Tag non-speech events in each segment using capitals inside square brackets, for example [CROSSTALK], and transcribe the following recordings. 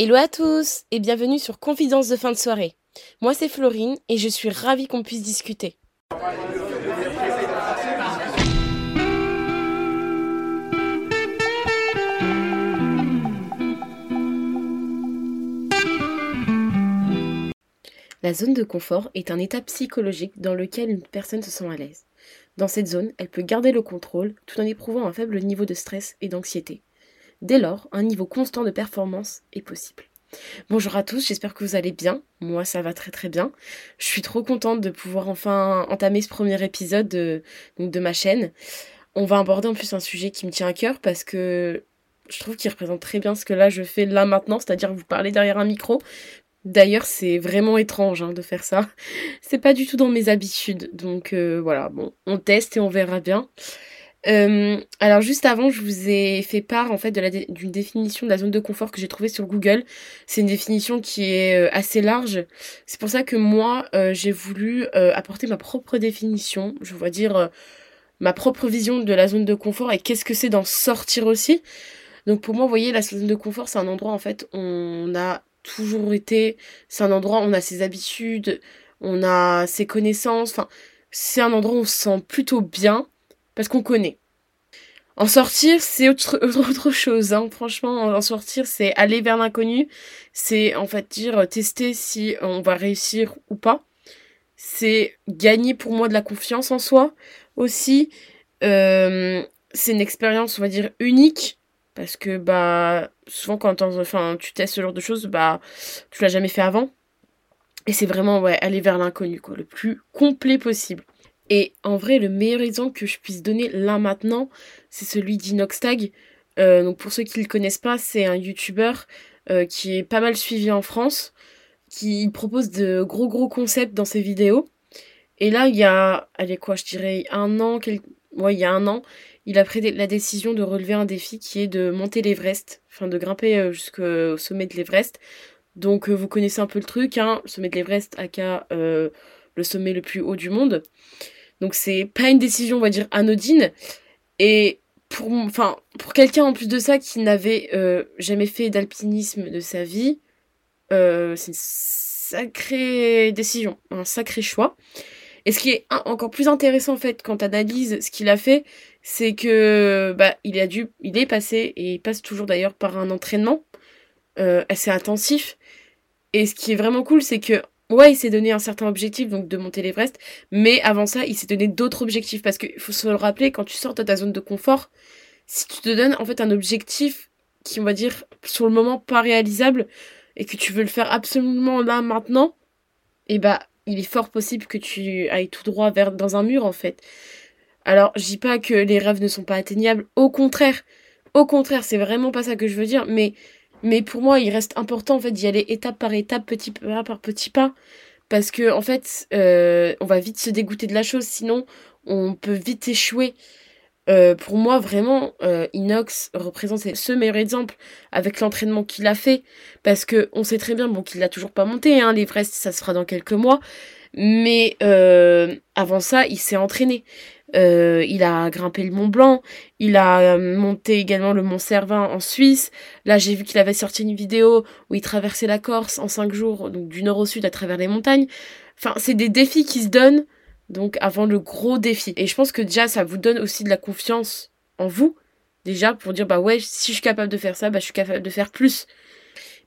Hello à tous et bienvenue sur Confidence de fin de soirée. Moi c'est Florine et je suis ravie qu'on puisse discuter. La zone de confort est un état psychologique dans lequel une personne se sent à l'aise. Dans cette zone, elle peut garder le contrôle tout en éprouvant un faible niveau de stress et d'anxiété. Dès lors, un niveau constant de performance est possible. Bonjour à tous, j'espère que vous allez bien. Moi, ça va très très bien. Je suis trop contente de pouvoir enfin entamer ce premier épisode de, ma chaîne. On va aborder en plus un sujet qui me tient à cœur parce que je trouve qu'il représente très bien ce que là je fais là maintenant, c'est-à-dire vous parler derrière un micro, D'ailleurs, c'est vraiment étrange hein, de faire ça. C'est pas du tout dans mes habitudes. Donc euh, voilà, bon, on teste et on verra bien. Euh, alors juste avant, je vous ai fait part en fait d'une définition de la zone de confort que j'ai trouvée sur Google. C'est une définition qui est euh, assez large. C'est pour ça que moi, j'ai voulu apporter ma propre définition. Je vais dire ma propre vision de la zone de confort et qu'est-ce que c'est d'en sortir aussi. Donc pour moi, vous voyez, la zone de confort, c'est un endroit en fait où on a toujours été. C'est un endroit où on a ses habitudes, on a ses connaissances. Enfin, c'est un endroit où on se sent plutôt bien parce qu'on connaît. En sortir, c'est autre, [LAUGHS] chose. Hein. Franchement, en sortir, c'est aller vers l'inconnu. C'est en fait dire tester si on va réussir ou pas. C'est gagner pour moi de la confiance en soi aussi. Euh, c'est une expérience, on va dire, unique parce que bah souvent quand tu testes ce genre de choses, bah tu l'as jamais fait avant. Et c'est vraiment aller vers l'inconnu, quoi, le plus complet possible. Et en vrai, le meilleur exemple que je puisse donner là maintenant, c'est celui d'Inoxtag. Euh, donc pour ceux qui ne le connaissent pas, c'est un YouTuber euh, qui est pas mal suivi en France, qui propose de gros gros concepts dans ses vidéos. Et là, il y a, allez quoi, je dirais un an, quel... ouais, il y a un an, il a pris la décision de relever un défi qui est de monter l'Everest, enfin de grimper euh, jusqu'au sommet de l'Everest. Donc vous connaissez un peu le truc, hein, le sommet de l'Everest, aka le sommet le plus haut du monde. Donc c'est pas une décision, on va dire, anodine. Et pour, enfin, pour quelqu'un en plus de ça qui n'avait jamais fait d'alpinisme de sa vie, c'est une sacrée décision, un sacré choix. Et ce qui est encore plus intéressant en fait quand tu analyses ce qu'il a fait, c'est que bah il a dû, il est passé et il passe toujours d'ailleurs par un entraînement euh, assez intensif. Et ce qui est vraiment cool, c'est que ouais, il s'est donné un certain objectif, donc de monter l'Everest, mais avant ça, il s'est donné d'autres objectifs parce qu'il faut se le rappeler quand tu sors de ta zone de confort, si tu te donnes en fait un objectif qui on va dire sur le moment pas réalisable et que tu veux le faire absolument là maintenant, et eh bah il est fort possible que tu ailles tout droit vers dans un mur en fait. Alors, je dis pas que les rêves ne sont pas atteignables, au contraire. Au contraire, c'est vraiment pas ça que je veux dire, mais mais pour moi, il reste important en fait d'y aller étape par étape, petit pas par petit pas parce que en fait, euh, on va vite se dégoûter de la chose, sinon on peut vite échouer. Euh, pour moi, vraiment, euh, Inox représente ce meilleur exemple avec l'entraînement qu'il a fait, parce que on sait très bien, bon, qu'il l'a toujours pas monté, hein, l'Everest, ça se fera dans quelques mois, mais avant ça, il s'est entraîné. Il a grimpé le Mont Blanc, il a monté également le Mont Cervin en Suisse. Là, j'ai vu qu'il avait sorti une vidéo où il traversait la Corse en cinq jours, donc du nord au sud à travers les montagnes. Enfin, c'est des défis qui se donnent donc avant le gros défi. Et je pense que déjà ça vous donne aussi de la confiance en vous. Déjà pour dire bah ouais si je suis capable de faire ça, bah je suis capable de faire plus.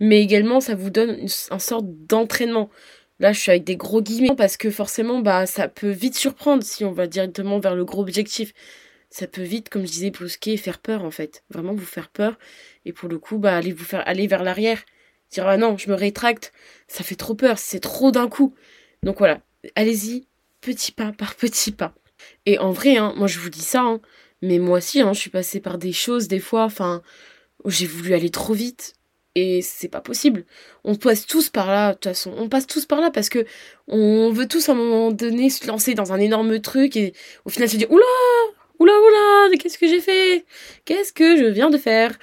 Mais également ça vous donne une, sorte d'entraînement. Là je suis avec des gros guillemets parce que forcément bah ça peut vite surprendre si on va directement vers le gros objectif. Ça peut vite, comme je disais, brusquer faire peur en fait. Vraiment vous faire peur. Et pour le coup, bah allez vous faire aller vers l'arrière. Dire ah non, je me rétracte, ça fait trop peur, c'est trop d'un coup. Donc voilà, allez-y, petit pas par petit pas. Et en vrai, hein, moi je vous dis ça, hein, mais moi aussi, hein, je suis passée par des choses des fois, enfin, j'ai voulu aller trop vite. Et c'est pas possible. On passe tous par là, de toute façon. On passe tous par là parce que on veut tous à un moment donné se lancer dans un énorme truc et au final se dire Oula Oula oula Qu'est-ce que j'ai fait? Qu'est-ce que je viens de faire?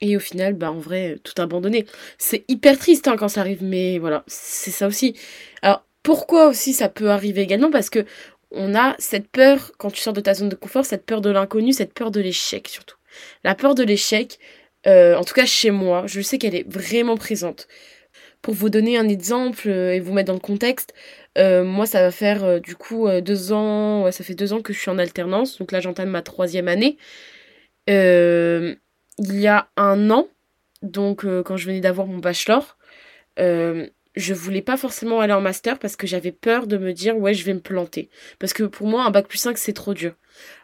Et au final, bah en vrai, tout abandonné. C'est hyper triste hein, quand ça arrive, mais voilà, c'est ça aussi. Alors, pourquoi aussi ça peut arriver également? Parce que on a cette peur, quand tu sors de ta zone de confort, cette peur de l'inconnu, cette peur de l'échec surtout. La peur de l'échec, en tout cas chez moi, je sais qu'elle est vraiment présente. Pour vous donner un exemple et vous mettre dans le contexte, moi ça va faire du coup deux ans, ça fait deux ans que je suis en alternance, donc là j'entame ma troisième année. il y a un an, donc quand je venais d'avoir mon bachelor, je voulais pas forcément aller en master parce que j'avais peur de me dire ouais je vais me planter. Parce que pour moi un bac plus 5 c'est trop dur.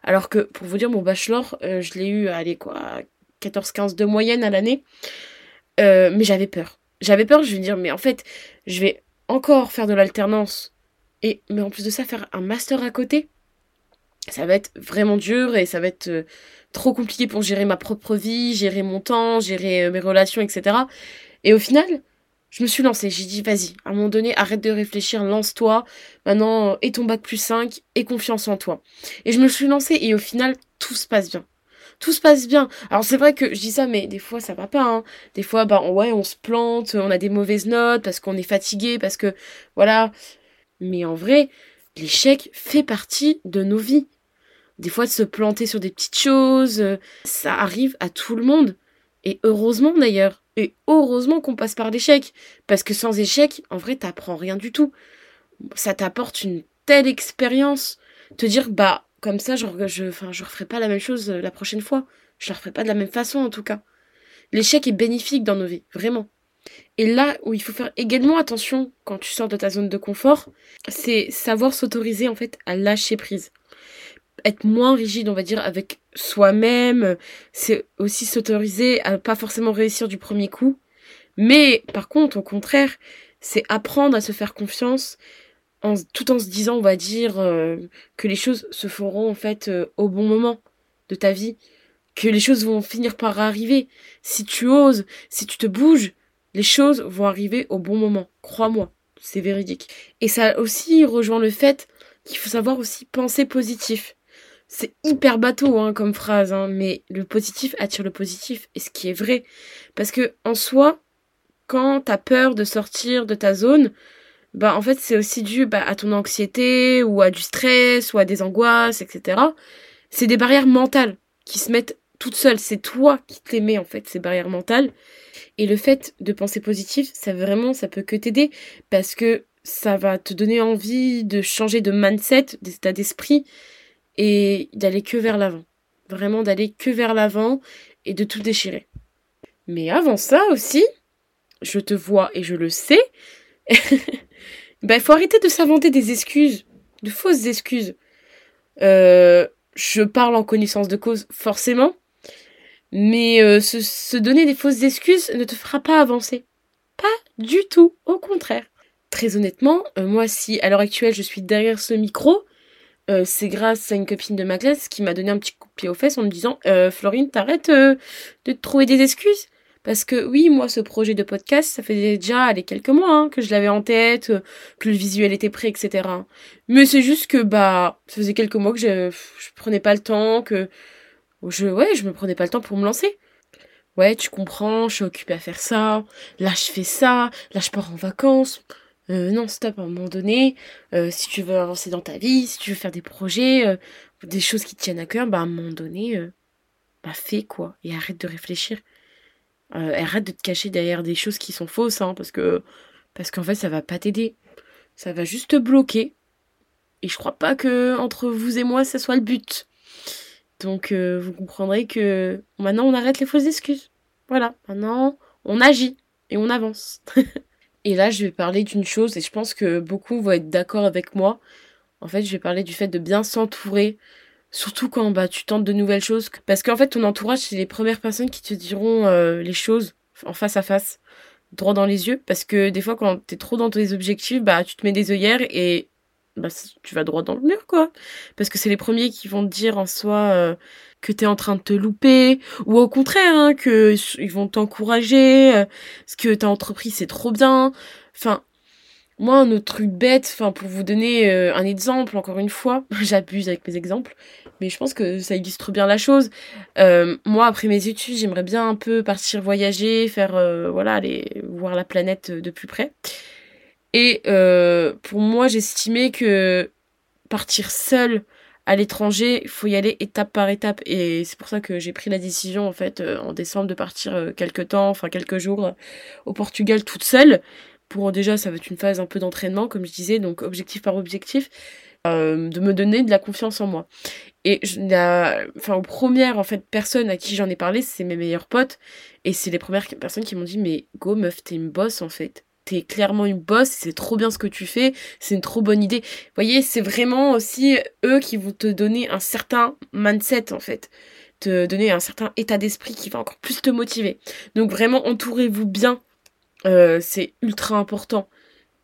Alors que pour vous dire mon bachelor euh, je l'ai eu allez quoi 14-15 de moyenne à l'année. Euh, mais j'avais peur. J'avais peur, je vais dire mais en fait je vais encore faire de l'alternance et mais en plus de ça faire un master à côté. Ça va être vraiment dur et ça va être euh, trop compliqué pour gérer ma propre vie, gérer mon temps, gérer mes relations, etc. Et au final, je me suis lancée. J'ai dit, vas-y, à un moment donné, arrête de réfléchir, lance-toi. Maintenant, et ton bac plus 5, et confiance en toi. Et je me suis lancée, et au final, tout se passe bien. Tout se passe bien. Alors c'est vrai que je dis ça, mais des fois ça va pas. Hein. Des fois, bah ouais, on se plante, on a des mauvaises notes parce qu'on est fatigué, parce que voilà. Mais en vrai, l'échec fait partie de nos vies. Des fois, se planter sur des petites choses, euh, ça arrive à tout le monde. Et heureusement d'ailleurs. Et heureusement qu'on passe par l'échec. Parce que sans échec, en vrai, t'apprends rien du tout. Ça t'apporte une telle expérience. Te dire, bah, comme ça, je, je referai pas la même chose euh, la prochaine fois. Je la referai pas de la même façon, en tout cas. L'échec est bénéfique dans nos vies, vraiment. Et là où il faut faire également attention quand tu sors de ta zone de confort, c'est savoir s'autoriser, en fait, à lâcher prise être moins rigide, on va dire, avec soi-même. C'est aussi s'autoriser à pas forcément réussir du premier coup. Mais par contre, au contraire, c'est apprendre à se faire confiance tout en se disant, on va dire, euh, que les choses se feront en fait euh, au bon moment de ta vie, que les choses vont finir par arriver. Si tu oses, si tu te bouges, les choses vont arriver au bon moment. Crois-moi, c'est véridique. Et ça aussi rejoint le fait qu'il faut savoir aussi penser positif. C'est hyper bateau hein, comme phrase, hein, mais le positif attire le positif, et ce qui est vrai. Parce que en soi, quand t'as peur de sortir de ta zone, bah en fait c'est aussi dû bah, à ton anxiété, ou à du stress, ou à des angoisses, etc. C'est des barrières mentales qui se mettent toutes seules. C'est toi qui t'aimais en fait, ces barrières mentales. Et le fait de penser positif, ça vraiment, ça peut que t'aider, parce que ça va te donner envie de changer de mindset, d'état d'esprit, et d'aller que vers l'avant. Vraiment d'aller que vers l'avant et de tout déchirer. Mais avant ça aussi, je te vois et je le sais, [LAUGHS] ben faut arrêter de s'inventer des excuses, de fausses excuses. Euh, je parle en connaissance de cause, forcément, mais euh, se, donner des fausses excuses ne te fera pas avancer. Pas du tout, au contraire. Très honnêtement, euh, moi si à l'heure actuelle je suis derrière ce micro, c'est grâce à une copine de ma classe qui m'a donné un petit coup de pied aux fesses en me disant Florine, t'arrêtes de te trouver des excuses. Parce que oui, moi, ce projet de podcast, ça fait déjà les quelques mois hein, que je l'avais en tête, que le visuel était prêt, etc. Mais c'est juste que bah, ça faisait quelques mois que je, je prenais pas le temps, que je, ouais, je me prenais pas le temps pour me lancer. Ouais, tu comprends, je suis occupée à faire ça, là je fais ça, là je pars en vacances. Euh, non, stop, à un moment donné, euh, si tu veux avancer dans ta vie, si tu veux faire des projets, euh, des choses qui tiennent à cœur, bah à un moment donné, bah fais quoi, et arrête de réfléchir. Arrête de te cacher derrière des choses qui sont fausses, hein, parce que parce qu'en fait ça va pas t'aider. Ça va juste te bloquer. Et je crois pas que entre vous et moi ça soit le but. Donc vous comprendrez que maintenant on arrête les fausses excuses. Voilà, maintenant on agit et on avance. [LAUGHS] Et là, je vais parler d'une chose, et je pense que beaucoup vont être d'accord avec moi. En fait, je vais parler du fait de bien s'entourer, surtout quand bah, tu tentes de nouvelles choses. Parce qu'en fait, ton entourage, c'est les premières personnes qui te diront euh, les choses en face à face, droit dans les yeux. Parce que des fois, quand t'es trop dans tes objectifs, bah, tu te mets des œillères et bah, tu vas droit dans le mur, quoi. Parce que c'est les premiers qui vont te dire en soi euh, que t'es en train de te louper, ou au contraire, hein, que ils vont t'encourager, euh, ce que t'as entrepris c'est trop bien. Enfin, moi, un autre truc bête, enfin, pour vous donner euh, un exemple, encore une fois, [LAUGHS] j'abuse avec mes exemples, mais je pense que ça illustre bien la chose. Euh, moi, après mes études, j'aimerais bien un peu partir voyager, faire, voilà, aller voir la planète de plus près. Et pour moi, j'estimais que partir seule à l'étranger, il faut y aller étape par étape. Et c'est pour ça que j'ai pris la décision, en fait, euh, en décembre, de partir euh, quelques temps, enfin quelques jours euh, au Portugal toute seule. Pour déjà, ça va être une phase un peu d'entraînement, comme je disais, donc objectif par objectif, de me donner de la confiance en moi. Et je, la, enfin, aux premières en fait personnes à qui j'en ai parlé, c'est mes meilleurs potes, et c'est les premières personnes qui m'ont dit mais go meuf, t'es une boss en fait t'es clairement une boss, c'est trop bien ce que tu fais, c'est une trop bonne idée. Vous voyez, c'est vraiment aussi eux qui vont te donner un certain mindset en fait, te donner un certain état d'esprit qui va encore plus te motiver. Donc vraiment, entourez-vous bien, euh, c'est ultra important.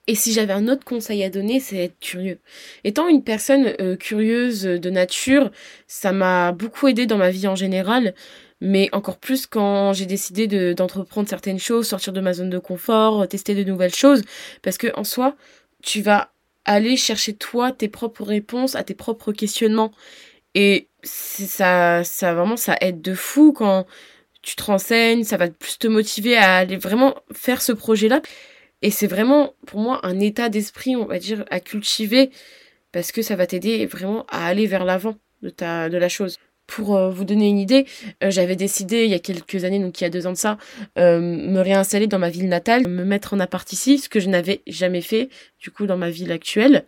Et si j'avais un autre conseil à donner, c'est être curieux. Étant une personne euh, curieuse de nature, ça m'a beaucoup aidé dans ma vie en général mais encore plus quand j'ai décidé d'entreprendre certaines choses, sortir de ma zone de confort, tester de nouvelles choses, parce que en soi, tu vas aller chercher toi tes propres réponses à tes propres questionnements. Et ça, ça vraiment, ça aide de fou quand tu te renseignes, ça va plus te motiver à aller vraiment faire ce projet-là. Et c'est vraiment, pour moi, un état d'esprit, on va dire, à cultiver, parce que ça va t'aider vraiment à aller vers l'avant de de la chose. Pour euh, vous donner une idée, euh, j'avais décidé il y a quelques années, donc il y a deux ans de ça, euh, me réinstaller dans ma ville natale, me mettre en appart ici, ce que je n'avais jamais fait du coup dans ma ville actuelle.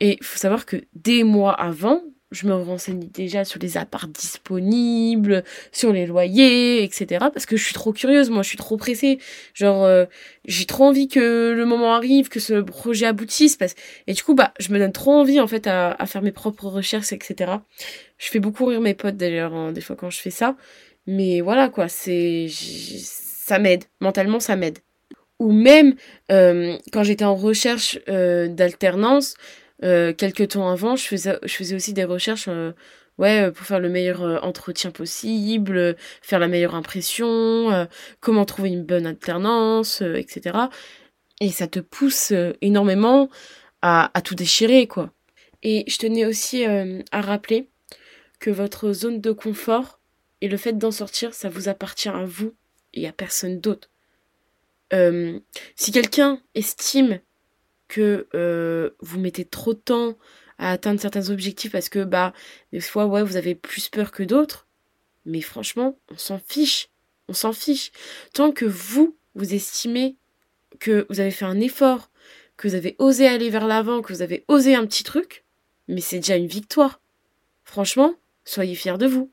Et faut savoir que des mois avant, je me renseignais déjà sur les apparts disponibles, sur les loyers, etc. Parce que je suis trop curieuse, moi, je suis trop pressée. Genre, euh, j'ai trop envie que le moment arrive, que ce projet aboutisse. Et du coup, bah, je me donne trop envie, en fait, à, à faire mes propres recherches, etc. Je fais beaucoup rire mes potes, d'ailleurs, hein, des fois quand je fais ça. Mais voilà, quoi, c'est... Ça m'aide. Mentalement, ça m'aide. Ou même, euh, quand j'étais en recherche euh, d'alternance, euh, quelques temps avant, je faisais, aussi des recherches euh, ouais, euh, pour faire le meilleur entretien possible, faire la meilleure impression, comment trouver une bonne alternance, etc. Et ça te pousse énormément à, à, tout déchirer, quoi. Et je tenais aussi à rappeler que votre zone de confort et le fait d'en sortir, ça vous appartient à vous et à personne d'autre. si quelqu'un estime que euh, vous mettez trop de temps à atteindre certains objectifs parce que bah des fois ouais vous avez plus peur que d'autres. Mais franchement on s'en fiche. On s'en fiche. Tant que vous vous estimez que vous avez fait un effort que vous avez osé aller vers l'avant que vous avez osé un petit truc mais c'est déjà une victoire. Franchement soyez fiers de vous.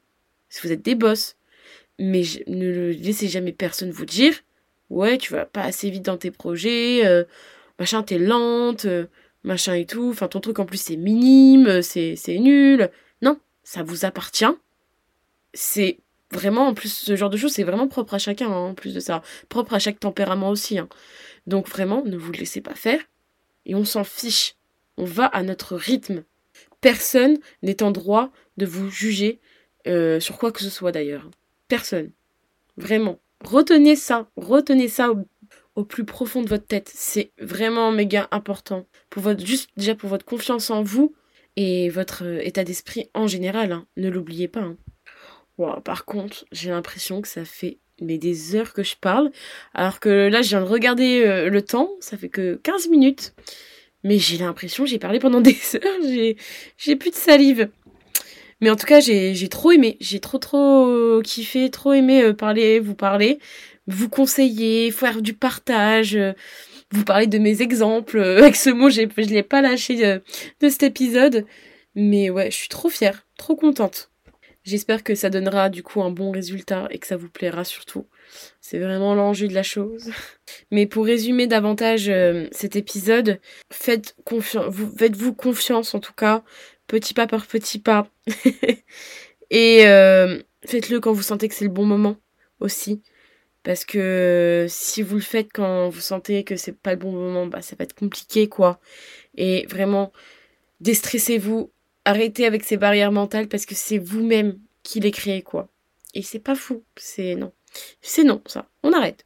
Si vous êtes des boss. Mais ne laissez jamais personne vous dire ouais tu vas pas assez vite dans tes projets euh, machin, t'es lente, euh, machin et tout, enfin ton truc en plus c'est minime, c'est, c'est nul. Non, ça vous appartient. C'est vraiment, en plus, ce genre de choses, c'est vraiment propre à chacun, hein, en plus de ça. Propre à chaque tempérament aussi. Hein. Donc vraiment, ne vous laissez pas faire. Et on s'en fiche. On va à notre rythme. Personne n'est en droit de vous juger euh, sur quoi que ce soit d'ailleurs. Personne. Vraiment. Retenez ça. Retenez ça plus profond de votre tête. C'est vraiment méga important. Pour votre, juste déjà pour votre confiance en vous et votre euh, état d'esprit en général. Hein. Ne l'oubliez pas. Hein. par contre, j'ai l'impression que ça fait mais des heures que je parle. Alors que là, je viens de regarder euh, le temps. Ça fait que 15 minutes. Mais j'ai l'impression j'ai parlé pendant [LAUGHS] des heures. J'ai, plus de salive. Mais en tout cas, j'ai, j'ai trop aimé. J'ai trop, trop kiffé, trop aimé euh, parler, vous parler vous conseiller, faire du partage, euh, vous parler de mes exemples. Euh, [LAUGHS] avec ce mot, je ne l'ai pas lâché euh, de, cet épisode. Mais ouais, je suis trop fière, trop contente. J'espère que ça donnera du coup un bon résultat et que ça vous plaira surtout. C'est vraiment l'enjeu de la chose. [LAUGHS] Mais pour résumer davantage cet épisode, faites confiance, vous faites-vous confiance en tout cas, petit pas par petit pas. [LAUGHS] et faites-le quand vous sentez que c'est le bon moment aussi. Parce que si vous le faites quand vous sentez que c'est pas le bon moment, bah ça va être compliqué quoi. Et vraiment, déstressez-vous, arrêtez avec ces barrières mentales parce que c'est vous-même qui les créez quoi. Et c'est pas fou, c'est non. C'est non, ça. On arrête.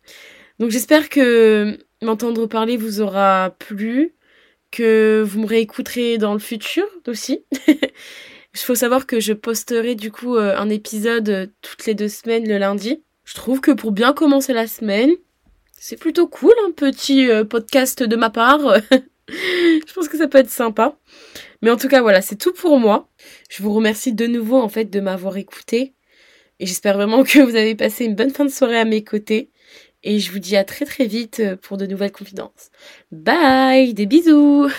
Donc j'espère que m'entendre parler vous aura plu, que vous me réécouterez dans le futur aussi. [LAUGHS] Il faut savoir que je posterai du coup euh, un épisode euh, toutes les deux semaines le lundi. Je trouve que pour bien commencer la semaine, c'est plutôt cool un petit euh, podcast de ma part. [LAUGHS] je pense que ça peut être sympa. Mais en tout cas, voilà, c'est tout pour moi. Je vous remercie de nouveau en fait de m'avoir écouté. Et j'espère vraiment que vous avez passé une bonne fin de soirée à mes côtés. Et je vous dis à très très vite pour de nouvelles confidences. Bye, des bisous